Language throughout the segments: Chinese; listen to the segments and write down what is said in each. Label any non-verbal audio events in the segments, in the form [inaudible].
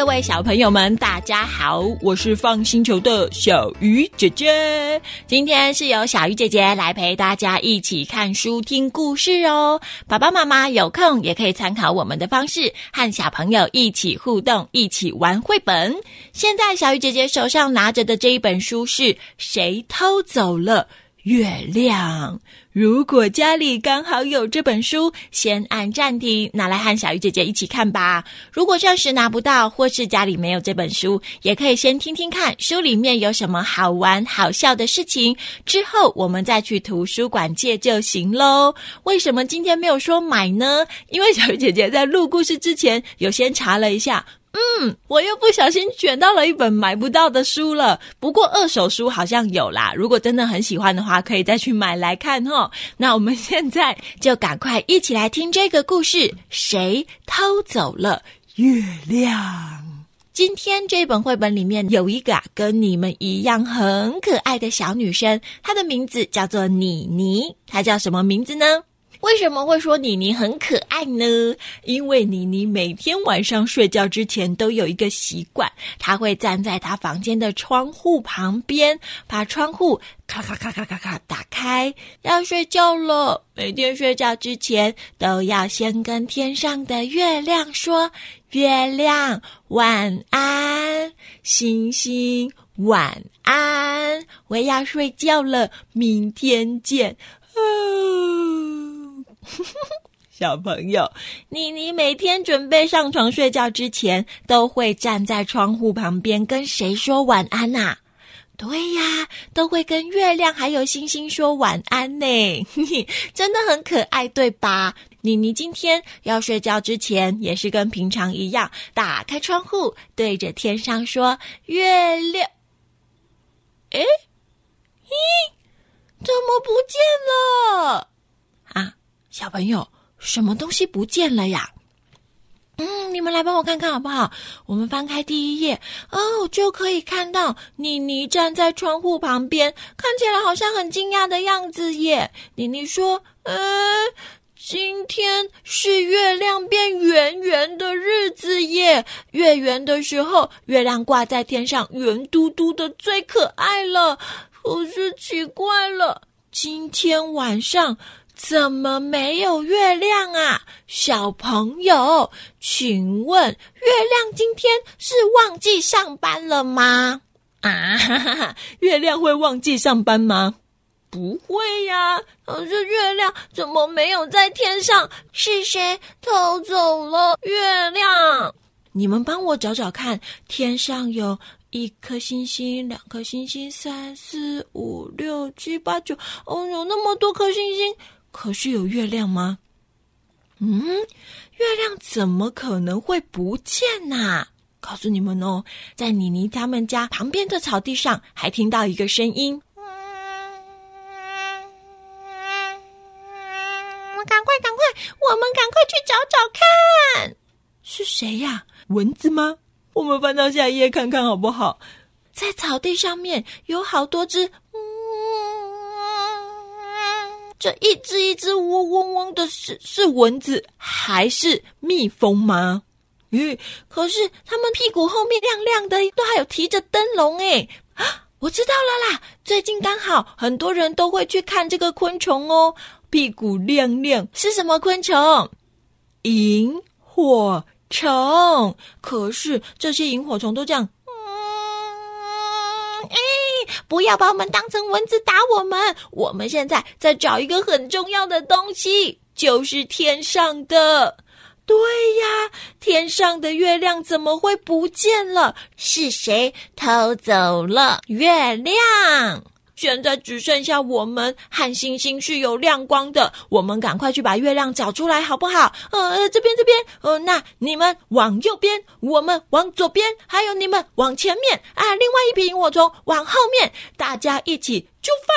各位小朋友们，大家好，我是放星球的小鱼姐姐。今天是由小鱼姐姐来陪大家一起看书、听故事哦。爸爸妈妈有空也可以参考我们的方式，和小朋友一起互动，一起玩绘本。现在小鱼姐姐手上拿着的这一本书是《谁偷走了月亮》。如果家里刚好有这本书，先按暂停，拿来和小鱼姐姐一起看吧。如果暂时拿不到，或是家里没有这本书，也可以先听听看书里面有什么好玩、好笑的事情，之后我们再去图书馆借就行喽。为什么今天没有说买呢？因为小鱼姐姐在录故事之前，有先查了一下。嗯，我又不小心卷到了一本买不到的书了。不过二手书好像有啦，如果真的很喜欢的话，可以再去买来看哦。那我们现在就赶快一起来听这个故事：谁偷走了月亮？今天这本绘本里面有一个啊，跟你们一样很可爱的小女生，她的名字叫做妮妮。她叫什么名字呢？为什么会说妮妮很可爱呢？因为妮妮每天晚上睡觉之前都有一个习惯，她会站在她房间的窗户旁边，把窗户咔咔咔咔咔咔打开，要睡觉了。每天睡觉之前都要先跟天上的月亮说：“月亮晚安，星星晚安，我要睡觉了，明天见。”哦。小朋友，妮妮每天准备上床睡觉之前，都会站在窗户旁边跟谁说晚安呐？对呀，都会跟月亮还有星星说晚安呢。[laughs] 真的很可爱，对吧？妮妮今天要睡觉之前，也是跟平常一样，打开窗户，对着天上说：“月亮，诶，咦，怎么不见了？”小朋友，什么东西不见了呀？嗯，你们来帮我看看好不好？我们翻开第一页哦，就可以看到妮妮站在窗户旁边，看起来好像很惊讶的样子耶。妮妮说：“嗯，今天是月亮变圆圆的日子耶。月圆的时候，月亮挂在天上，圆嘟嘟的，最可爱了。可是奇怪了，今天晚上。”怎么没有月亮啊，小朋友？请问月亮今天是忘记上班了吗？啊哈哈，月亮会忘记上班吗？不会呀。可是月亮怎么没有在天上？是谁偷走了月亮？你们帮我找找看，天上有一颗星星，两颗星星，三四五六七八九，哦，有那么多颗星星。可是有月亮吗？嗯，月亮怎么可能会不见呢？告诉你们哦，在妮妮他们家旁边的草地上，还听到一个声音。我们赶快，赶快，我们赶快去找找看，是谁呀？蚊子吗？我们翻到下一页看看好不好？在草地上面有好多只。这一只一只嗡嗡嗡的是是蚊子还是蜜蜂吗？咦，可是它们屁股后面亮亮的，都还有提着灯笼诶。啊，我知道了啦！最近刚好很多人都会去看这个昆虫哦，屁股亮亮是什么昆虫？萤火虫。可是这些萤火虫都这样。不要把我们当成蚊子打我们！我们现在在找一个很重要的东西，就是天上的。对呀，天上的月亮怎么会不见了？是谁偷走了月亮？现在只剩下我们和星星是有亮光的，我们赶快去把月亮找出来，好不好？呃，这边这边，呃，那你们往右边，我们往左边，还有你们往前面啊！另外一批萤火虫往后面，大家一起出发！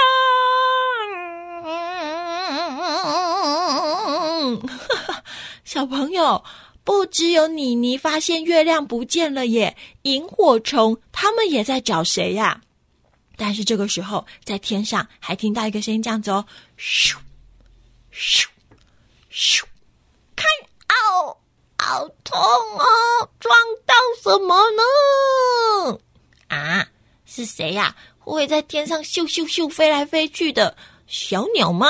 [laughs] 小朋友，不只有妮妮发现月亮不见了耶，萤火虫他们也在找谁呀？但是这个时候，在天上还听到一个声音，这样子哦，咻，咻，咻，看，哦，好痛哦！撞到什么呢？啊，是谁呀？会在天上咻咻咻飞来飞去的小鸟吗？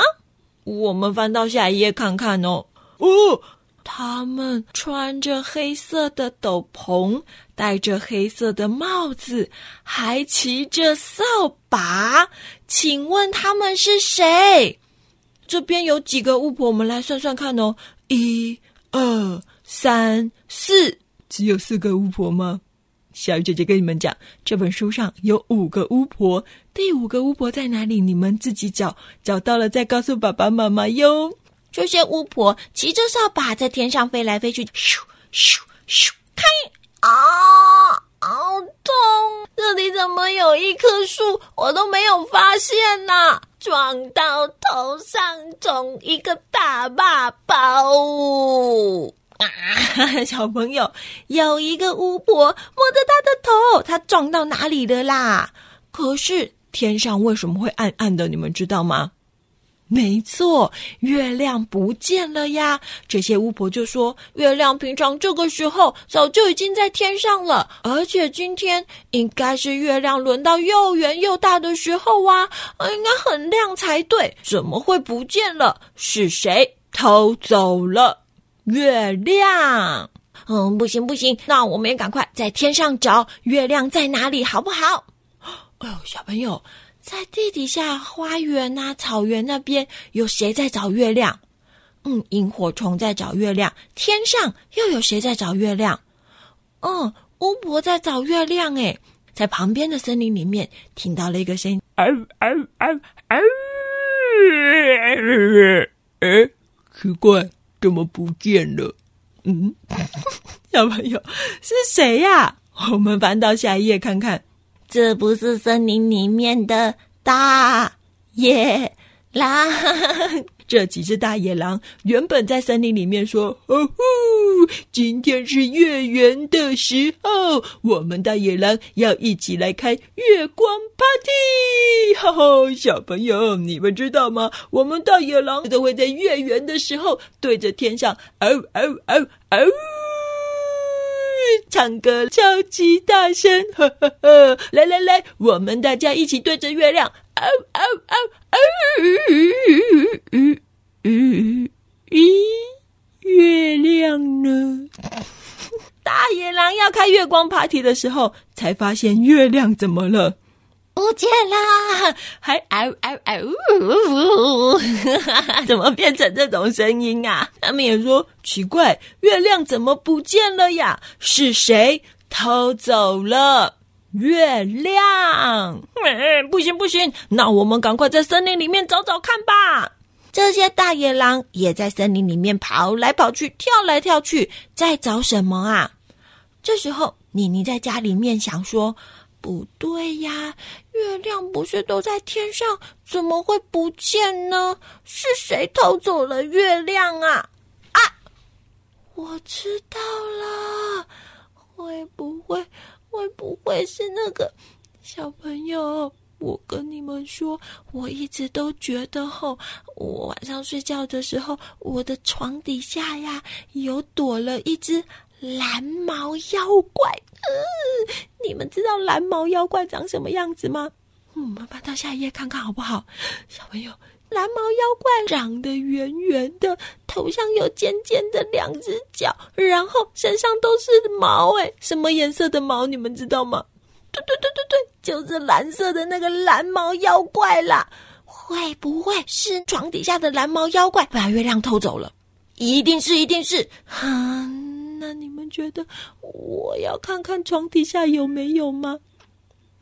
我们翻到下一页看看哦。哦，他们穿着黑色的斗篷，戴着黑色的帽子，还骑着扫把。请问他们是谁？这边有几个巫婆？我们来算算看哦。一、二、三、四，只有四个巫婆吗？小姐姐跟你们讲，这本书上有五个巫婆，第五个巫婆在哪里？你们自己找，找到了再告诉爸爸妈妈哟。这些巫婆骑着扫把在天上飞来飞去，咻咻咻，看啊，好痛！这里怎么有一棵树？我都没有发现呢，撞到头上，肿一个大剌包。啊，[laughs] 小朋友，有一个巫婆摸着她的头，她撞到哪里了啦？可是天上为什么会暗暗的？你们知道吗？没错，月亮不见了呀！这些巫婆就说，月亮平常这个时候早就已经在天上了，而且今天应该是月亮轮到又圆又大的时候啊，应该很亮才对，怎么会不见了？是谁偷走了？月亮，嗯，不行不行，那我们也赶快在天上找月亮在哪里，好不好？哎呦，小朋友，在地底下花园啊、草原那边，有谁在找月亮？嗯，萤火虫在找月亮。天上又有谁在找月亮？嗯，巫婆在找月亮。诶，在旁边的森林里面听到了一个声音，嗷嗷嗷嗷，哎，奇怪。怎么不见了？嗯，[laughs] 小朋友是谁呀？我们翻到下一页看看，这不是森林里面的大野狼。这几只大野狼原本在森林里面说：“哦呼，今天是月圆的时候，我们大野狼要一起来开月光 party。” [laughs] 哈哈，小朋友，你们知道吗？我们大野狼都会在月圆的时候对着天上嗷嗷嗷嗷唱歌，超级大声！呵呵呵！来来来，我们大家一起对着月亮嗷嗷嗷嗷！嗯，咦，月亮呢？大野狼要开月光 party 的时候，才发现月亮怎么了？见啦，还嗷嗷嗷！怎么变成这种声音啊？他们也说奇怪，月亮怎么不见了呀？是谁偷走了月亮？嗯，不行不行，那我们赶快在森林里面找找看吧。这些大野狼也在森林里面跑来跑去，跳来跳去，在找什么啊？这时候，妮妮在家里面想说：“不对呀，月亮不是都在天上，怎么会不见呢？是谁偷走了月亮啊？”啊，我知道了，会不会，会不会是那个小朋友？我跟你们说，我一直都觉得吼，我晚上睡觉的时候，我的床底下呀，有躲了一只蓝毛妖怪。嗯，你们知道蓝毛妖怪长什么样子吗？嗯，我们翻到下一页看看好不好？小朋友，蓝毛妖怪长得圆圆的，头上有尖尖的两只脚，然后身上都是毛。诶，什么颜色的毛？你们知道吗？对对对对对，就是蓝色的那个蓝毛妖怪啦！会不会是床底下的蓝毛妖怪把月亮偷走了？一定是，一定是。啊，那你们觉得我要看看床底下有没有吗？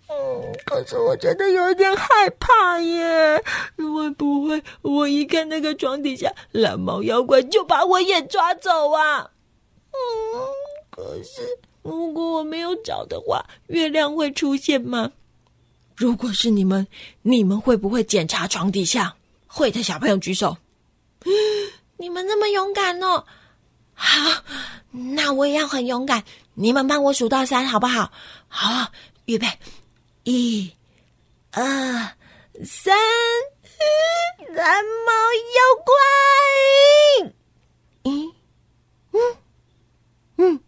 嗯，可是我觉得有一点害怕耶。会不会我一看那个床底下蓝毛妖怪就把我也抓走啊？嗯，可是。如果我没有找的话，月亮会出现吗？如果是你们，你们会不会检查床底下？会的小朋友举手。你们那么勇敢哦！好，那我也要很勇敢。你们帮我数到三，好不好？好，预备，一、二、三，蓝猫妖怪！嗯嗯。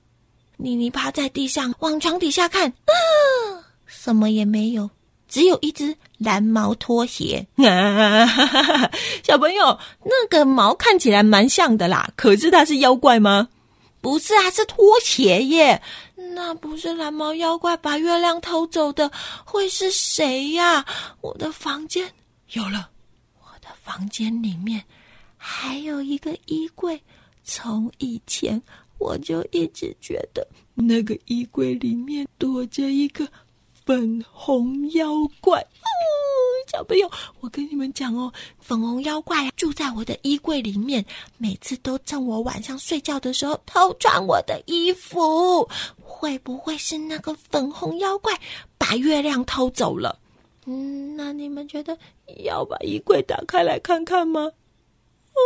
趴在地上，往床底下看，啊，什么也没有，只有一只蓝毛拖鞋。啊哈哈，小朋友，那个毛看起来蛮像的啦，可是它是妖怪吗？不是啊，是拖鞋耶。那不是蓝毛妖怪把月亮偷走的，会是谁呀？我的房间有了，我的房间里面还有一个衣柜，从以前我就一直觉得那个衣柜里面躲着一个粉红妖怪。小朋友，我跟你们讲哦，粉红妖怪住在我的衣柜里面，每次都趁我晚上睡觉的时候偷穿我的衣服。会不会是那个粉红妖怪把月亮偷走了？嗯，那你们觉得要把衣柜打开来看看吗？哦，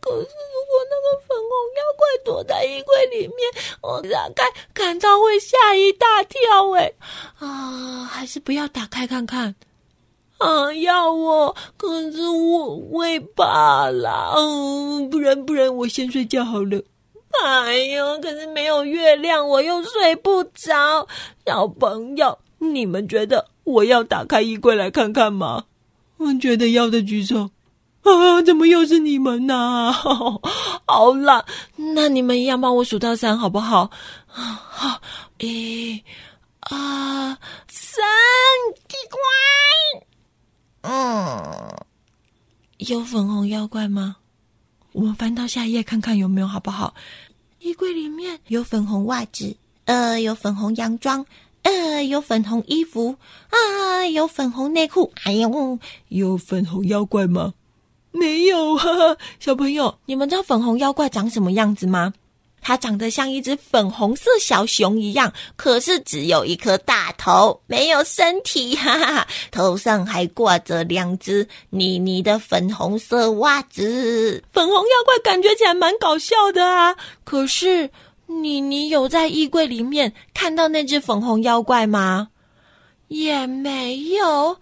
可是如果那个粉红妖怪躲在衣柜里面，我打开看到会吓一大跳。哎，啊，还是不要打开看看。啊，要我，可是我会怕啦。嗯，不然不然，我先睡觉好了。哎呦，可是没有月亮，我又睡不着。小朋友，你们觉得我要打开衣柜来看看吗？我觉得要的举手。啊，怎么又是你们呢？啊？[laughs] 好啦，那你们一样帮我数到三，好不好？好，一、二、三，奇怪。嗯，有粉红妖怪吗？我们翻到下一页看看有没有，好不好？衣柜里面有粉红袜子，呃，有粉红洋装，呃，有粉红衣服，啊，有粉红内裤。哎呦，有粉红妖怪吗？没有哈，[laughs] 小朋友，你们知道粉红妖怪长什么样子吗？它长得像一只粉红色小熊一样，可是只有一颗大头，没有身体，哈哈哈！头上还挂着两只妮妮的粉红色袜子。粉红妖怪感觉起来蛮搞笑的啊！可是妮妮有在衣柜里面看到那只粉红妖怪吗？也没有，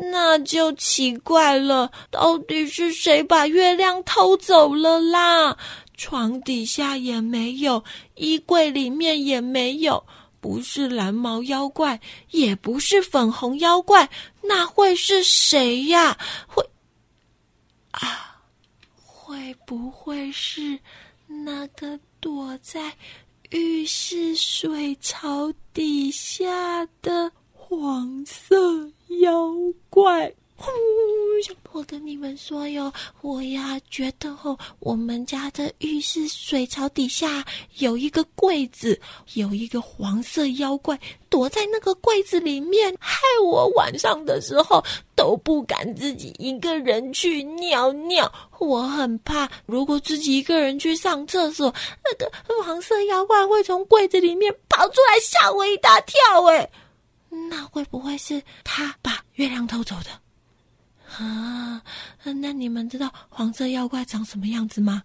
那就奇怪了，到底是谁把月亮偷走了啦？床底下也没有，衣柜里面也没有，不是蓝毛妖怪，也不是粉红妖怪，那会是谁呀？会啊？会不会是那个躲在浴室水槽底下的黄色妖怪？我跟你们说哟，我呀觉得哦，我们家的浴室水槽底下有一个柜子，有一个黄色妖怪躲在那个柜子里面，害我晚上的时候都不敢自己一个人去尿尿。我很怕，如果自己一个人去上厕所，那个黄色妖怪会从柜子里面跑出来吓我一大跳。哎，那会不会是他把月亮偷走的？啊，那你们知道黄色妖怪长什么样子吗？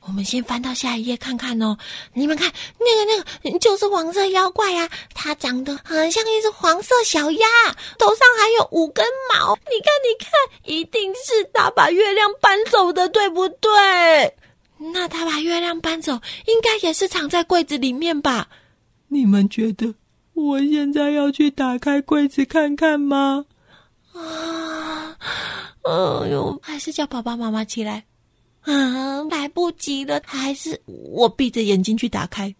我们先翻到下一页看看哦。你们看，那个那个就是黄色妖怪呀，它长得很像一只黄色小鸭，头上还有五根毛。你看，你看，一定是他把月亮搬走的，对不对？那他把月亮搬走，应该也是藏在柜子里面吧？你们觉得我现在要去打开柜子看看吗？啊，哎呦，还是叫爸爸妈妈起来啊！来不及了，还是我闭着眼睛去打开？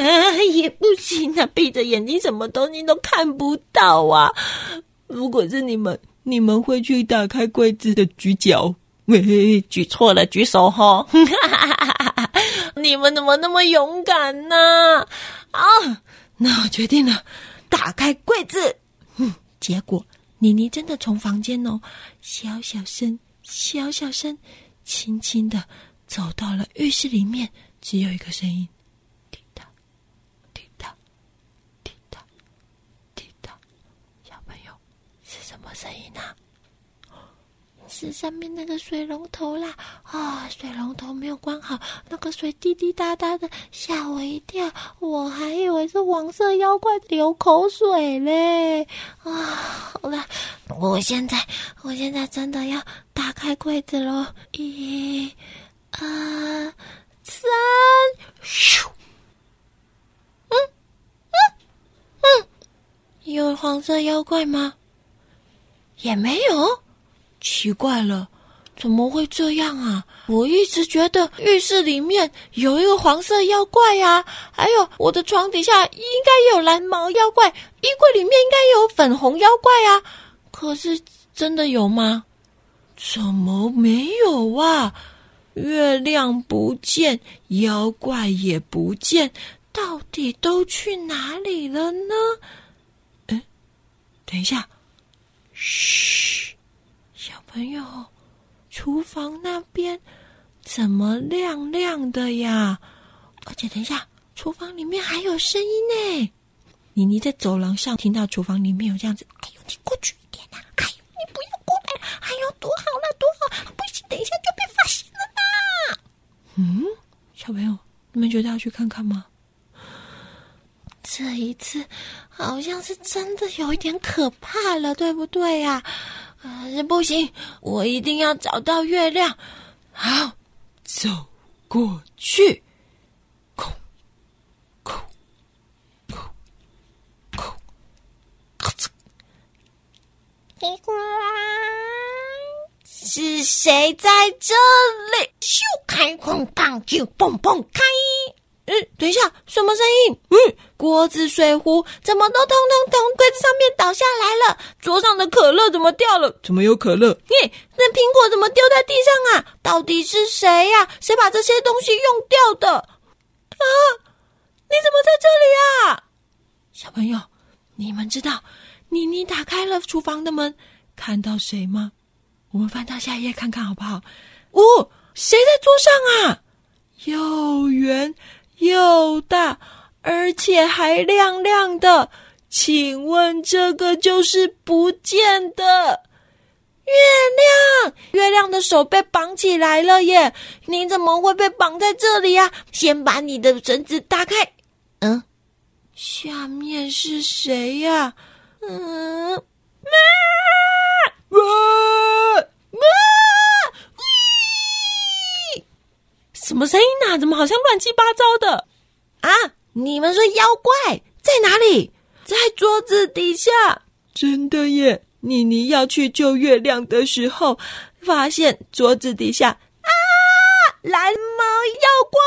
啊，也不行啊，闭着眼睛什么东西都看不到啊！如果是你们，你们会去打开柜子的举脚？喂，举错了，举手哈！[laughs] 你们怎么那么勇敢呢？啊，那我决定了，打开柜子。嗯，结果。妮妮真的从房间哦，小小声、小小声、轻轻的走到了浴室里面，只有一个声音：滴答、滴答、滴答、滴答。小朋友，是什么声音呢？是上面那个水龙头啦！啊、水龙头没有关好，那个水滴滴答答的，吓我一跳，我还以为是黄色妖怪流口水嘞！啊，好了，我现在，我现在真的要打开柜子喽！一、二、三，咻！嗯，有黄色妖怪吗？也没有。奇怪了，怎么会这样啊？我一直觉得浴室里面有一个黄色妖怪呀，还有我的床底下应该有蓝毛妖怪，衣柜里面应该有粉红妖怪啊。可是真的有吗？怎么没有啊？月亮不见，妖怪也不见，到底都去哪里了呢？嗯，等一下，嘘，朋友，厨房那边怎么亮亮的呀？而且等一下，厨房里面还有声音呢。妮妮在走廊上听到厨房里面有这样子，哎呦，你过去一点呐！哎呦，你不要过来！哎呦，多好了，多好！不行，等一下就被发现了呢。嗯，小朋友，你们觉得要去看看吗？这一次好像是真的有一点可怕了，对不对呀？呃，不行，我一定要找到月亮。好，走过去。是谁在这里？咻，开空砰就砰砰开。嗯，等一下，什么声音？嗯，锅子、水壶怎么都通通从柜子上面倒下来了？桌上的可乐怎么掉了？怎么有可乐？咦，那苹果怎么丢在地上啊？到底是谁呀？谁把这些东西用掉的？啊，你怎么在这里啊？小朋友，你们知道？妮妮打开了厨房的门，看到谁吗？我们翻到下一页看看好不好？哦，谁在桌上啊？又圆又大，而且还亮亮的。请问这个就是不见的月亮？月亮的手被绑起来了耶！你怎么会被绑在这里呀？先把你的绳子打开。嗯，下面是谁呀？嗯，妈，妈，妈，喂，什么声音啊？怎么好像乱七八糟的？啊！你们说妖怪在哪里？在桌子底下。真的耶！妮妮要去救月亮的时候，发现桌子底下啊，蓝毛妖怪！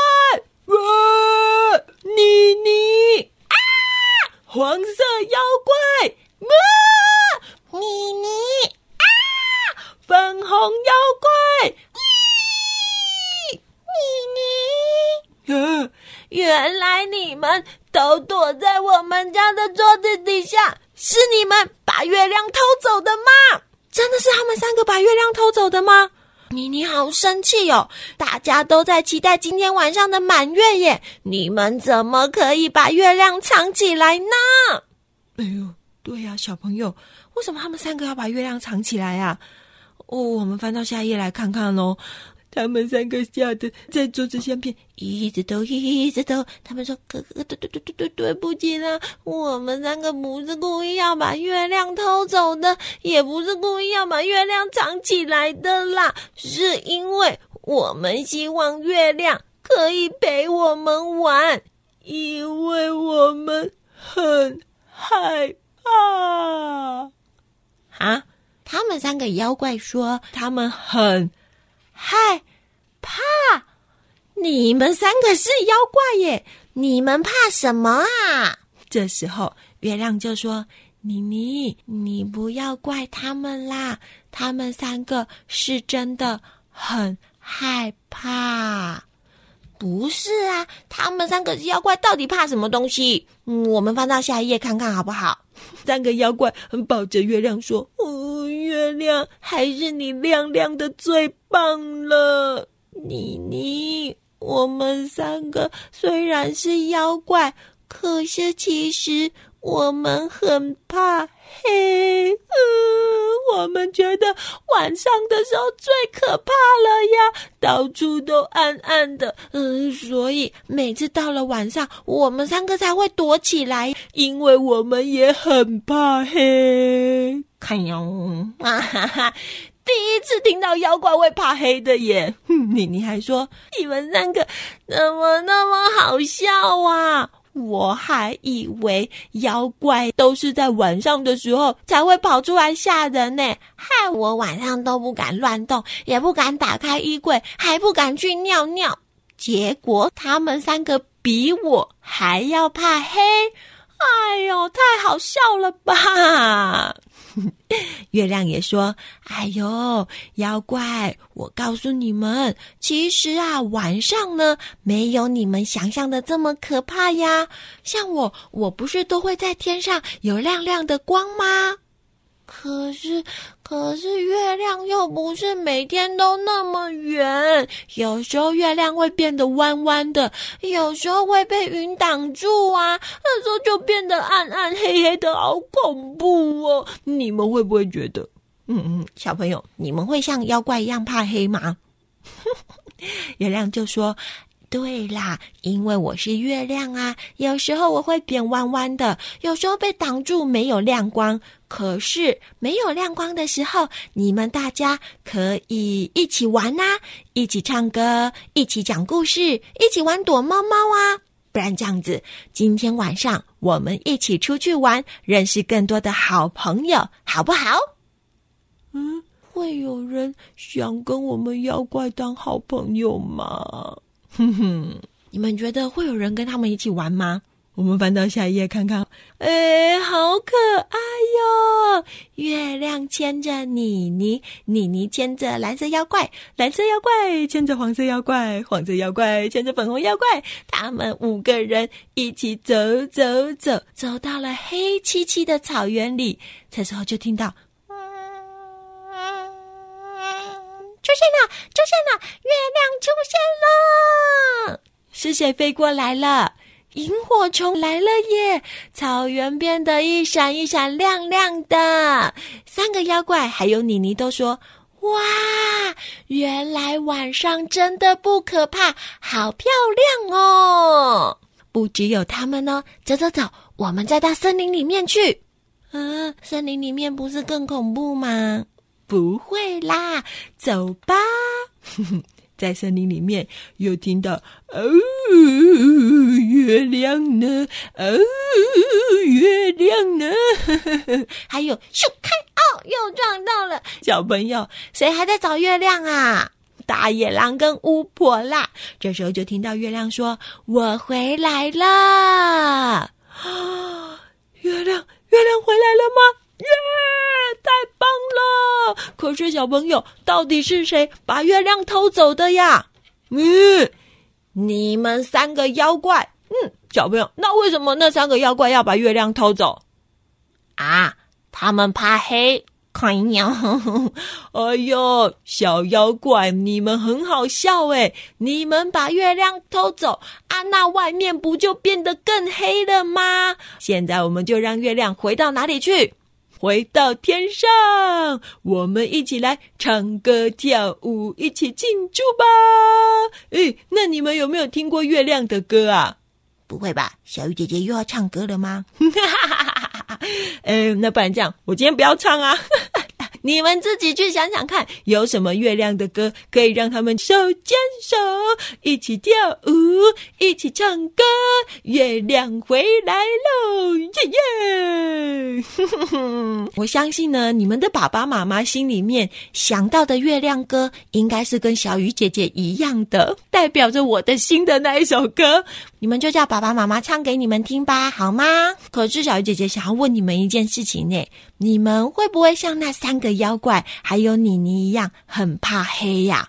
哇，妮妮啊，黄色妖怪！啊！妮妮啊！粉红妖怪！咦！妮妮，啊！原来你们都躲在我们家的桌子底下，是你们把月亮偷走的吗？真的是他们三个把月亮偷走的吗？妮妮好生气哦！大家都在期待今天晚上的满月耶，你们怎么可以把月亮藏起来呢？哎呦！对呀、啊，小朋友，为什么他们三个要把月亮藏起来呀、啊？哦，我们翻到下一页来看看喽。他们三个吓得在桌子下面一直抖，一直抖。他们说：“哥哥，对对对对对，对不起啦，我们三个不是故意要把月亮偷走的，也不是故意要把月亮藏起来的啦，是因为我们希望月亮可以陪我们玩，因为我们很害怕。”啊！啊！他们三个妖怪说他们很害怕。你们三个是妖怪耶？你们怕什么啊？这时候月亮就说：“妮妮，你不要怪他们啦，他们三个是真的很害怕。”不是啊，他们三个是妖怪到底怕什么东西？我们翻到下一页看看好不好？[laughs] 三个妖怪抱着月亮说：“哦，月亮，还是你亮亮的最棒了。”妮妮，我们三个虽然是妖怪，可是其实我们很怕黑。嗯，我们觉得晚上的时候最可怕了呀，到处都暗暗的。嗯，所以每次到了晚上，我们三个才会躲起来，因为我们也很怕黑。[laughs] 看哟，啊哈哈！第一次听到妖怪会怕黑的耶。哼，你你还说你们三个怎么那么好笑啊？我还以为妖怪都是在晚上的时候才会跑出来吓人呢，害我晚上都不敢乱动，也不敢打开衣柜，还不敢去尿尿。结果他们三个比我还要怕黑，哎呦，太好笑了吧！[laughs] 月亮也说：“哎呦，妖怪，我告诉你们，其实啊，晚上呢，没有你们想象的这么可怕呀。像我，我不是都会在天上有亮亮的光吗？”可是，可是月亮又不是每天都那么圆，有时候月亮会变得弯弯的，有时候会被云挡住啊，那时候就变得暗暗黑黑的，好恐怖哦！你们会不会觉得？嗯嗯，小朋友，你们会像妖怪一样怕黑吗？[laughs] 月亮就说。对啦，因为我是月亮啊，有时候我会变弯弯的，有时候被挡住没有亮光。可是没有亮光的时候，你们大家可以一起玩呐、啊，一起唱歌，一起讲故事，一起玩躲猫猫啊。不然这样子，今天晚上我们一起出去玩，认识更多的好朋友，好不好？嗯，会有人想跟我们妖怪当好朋友吗？哼哼，你们觉得会有人跟他们一起玩吗？我们翻到下一页看看。哎，好可爱哟！月亮牵着妮妮，妮妮牵着蓝色妖怪，蓝色妖怪牵着黄色妖怪，黄色妖怪牵着粉红妖怪。他们五个人一起走走走，走到了黑漆漆的草原里。这时候就听到。出现了，出现了！月亮出现了，是谁飞过来了？萤火虫来了耶！草原变得一闪一闪亮亮的。三个妖怪还有妮妮都说：“哇，原来晚上真的不可怕，好漂亮哦！”不只有他们呢，走走走，我们再到森林里面去。嗯，森林里面不是更恐怖吗？不会啦，走吧。[laughs] 在森林里面，又听到哦，月亮呢？哦，月亮呢？[laughs] 还有咻开哦，又撞到了。小朋友，谁还在找月亮啊？大野狼跟巫婆啦。这时候就听到月亮说：“我回来了。”啊，月亮，月亮回来了吗？耶太棒了！可是小朋友，到底是谁把月亮偷走的呀？嗯，你们三个妖怪。嗯，小朋友，那为什么那三个妖怪要把月亮偷走？啊，他们怕黑。看呀，[laughs] 哎呦，小妖怪，你们很好笑诶，你们把月亮偷走啊，那外面不就变得更黑了吗？现在我们就让月亮回到哪里去？回到天上，我们一起来唱歌跳舞，一起庆祝吧！诶，那你们有没有听过月亮的歌啊？不会吧，小鱼姐姐又要唱歌了吗？哈哈哈哈哈！诶，那不然这样，我今天不要唱啊。[laughs] 你们自己去想想看，有什么月亮的歌可以让他们手牵手一起跳舞，一起唱歌？月亮回来喽，耶耶！我相信呢，你们的爸爸妈妈心里面想到的月亮歌，应该是跟小鱼姐姐一样的，代表着我的心的那一首歌。你们就叫爸爸妈妈唱给你们听吧，好吗？可是小鱼姐姐想要问你们一件事情呢，你们会不会像那三个妖怪还有妮妮一样很怕黑呀？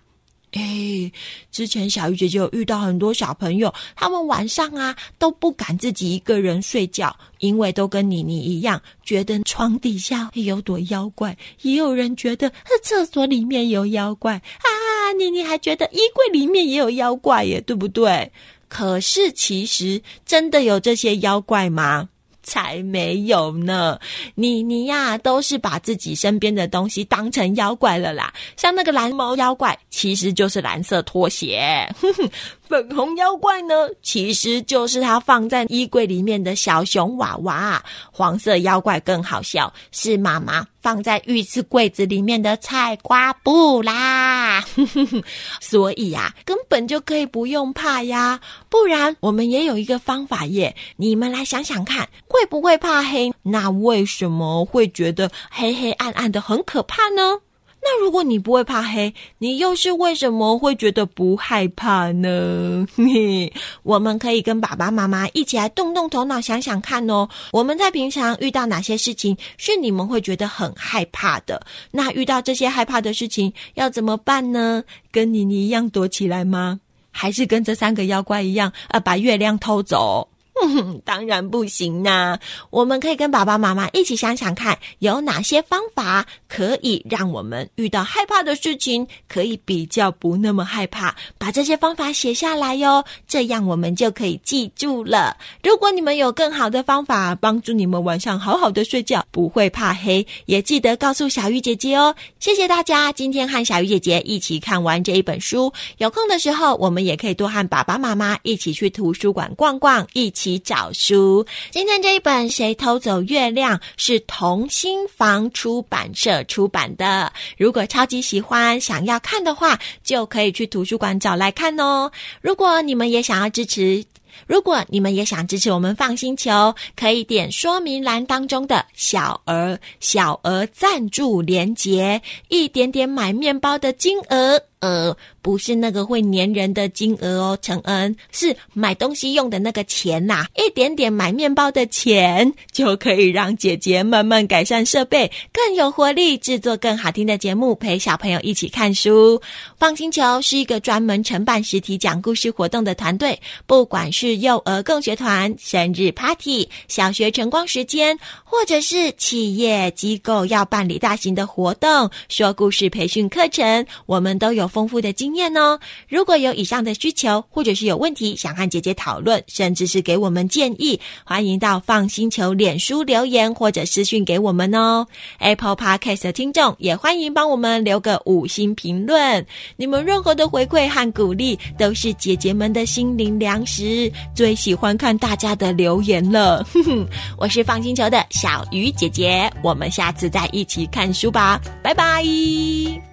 哎，之前小鱼姐姐有遇到很多小朋友，他们晚上啊都不敢自己一个人睡觉，因为都跟妮妮一样，觉得床底下有朵妖怪，也有人觉得厕所里面有妖怪啊，妮妮还觉得衣柜里面也有妖怪耶，对不对？可是，其实真的有这些妖怪吗？才没有呢！你你呀，都是把自己身边的东西当成妖怪了啦。像那个蓝毛妖怪，其实就是蓝色拖鞋。哼 [laughs] 哼粉红妖怪呢，其实就是他放在衣柜里面的小熊娃娃。黄色妖怪更好笑，是妈妈放在浴室柜子里面的菜瓜布啦。哼哼哼，所以呀、根本就可以不用怕呀。不然，我们也有一个方法耶。你们来想想看，会不会怕黑？那为什么会觉得黑黑暗暗的很可怕呢？那如果你不会怕黑，你又是为什么会觉得不害怕呢？嘿，[laughs] 我们可以跟爸爸妈妈一起来动动头脑，想想看哦。我们在平常遇到哪些事情是你们会觉得很害怕的？那遇到这些害怕的事情要怎么办呢？跟妮妮一样躲起来吗？还是跟这三个妖怪一样啊，把月亮偷走？嗯，[laughs] 当然不行呐、我们可以跟爸爸妈妈一起想想看，有哪些方法可以让我们遇到害怕的事情，可以比较不那么害怕。把这些方法写下来哟，这样我们就可以记住了。如果你们有更好的方法，帮助你们晚上好好的睡觉，不会怕黑，也记得告诉小鱼姐姐哦。谢谢大家，今天和小鱼姐姐一起看完这一本书。有空的时候，我们也可以多和爸爸妈妈一起去图书馆逛逛，一起。找书，今天这一本《谁偷走月亮》是同心房出版社出版的。如果超级喜欢，想要看的话，就可以去图书馆找来看哦。如果你们也想要支持，如果你们也想支持我们 FUN 星球，可以点说明栏当中的小额小额赞助连结，一点点买面包的金额。呃，不是那个会粘人的金额哦，承恩是买东西用的那个钱呐，一点点买面包的钱就可以让姐姐慢慢改善设备，更有活力，制作更好听的节目，陪小朋友一起看书。放星球是一个专门承办实体讲故事活动的团队，不管是幼儿共学团、生日 party、小学晨光时间，或者是企业机构要办理大型的活动、说故事培训课程，我们都有。丰富的经验哦！如果有以上的需求，或者是有问题想和姐姐讨论，甚至是给我们建议，欢迎到放心球脸书留言或者私讯给我们哦。Apple Podcast 的听众也欢迎帮我们留个五星评论，你们任何的回馈和鼓励都是姐姐们的心灵粮食。最喜欢看大家的留言了，哼哼！我是放心球的小鱼姐姐，我们下次再一起看书吧，拜拜。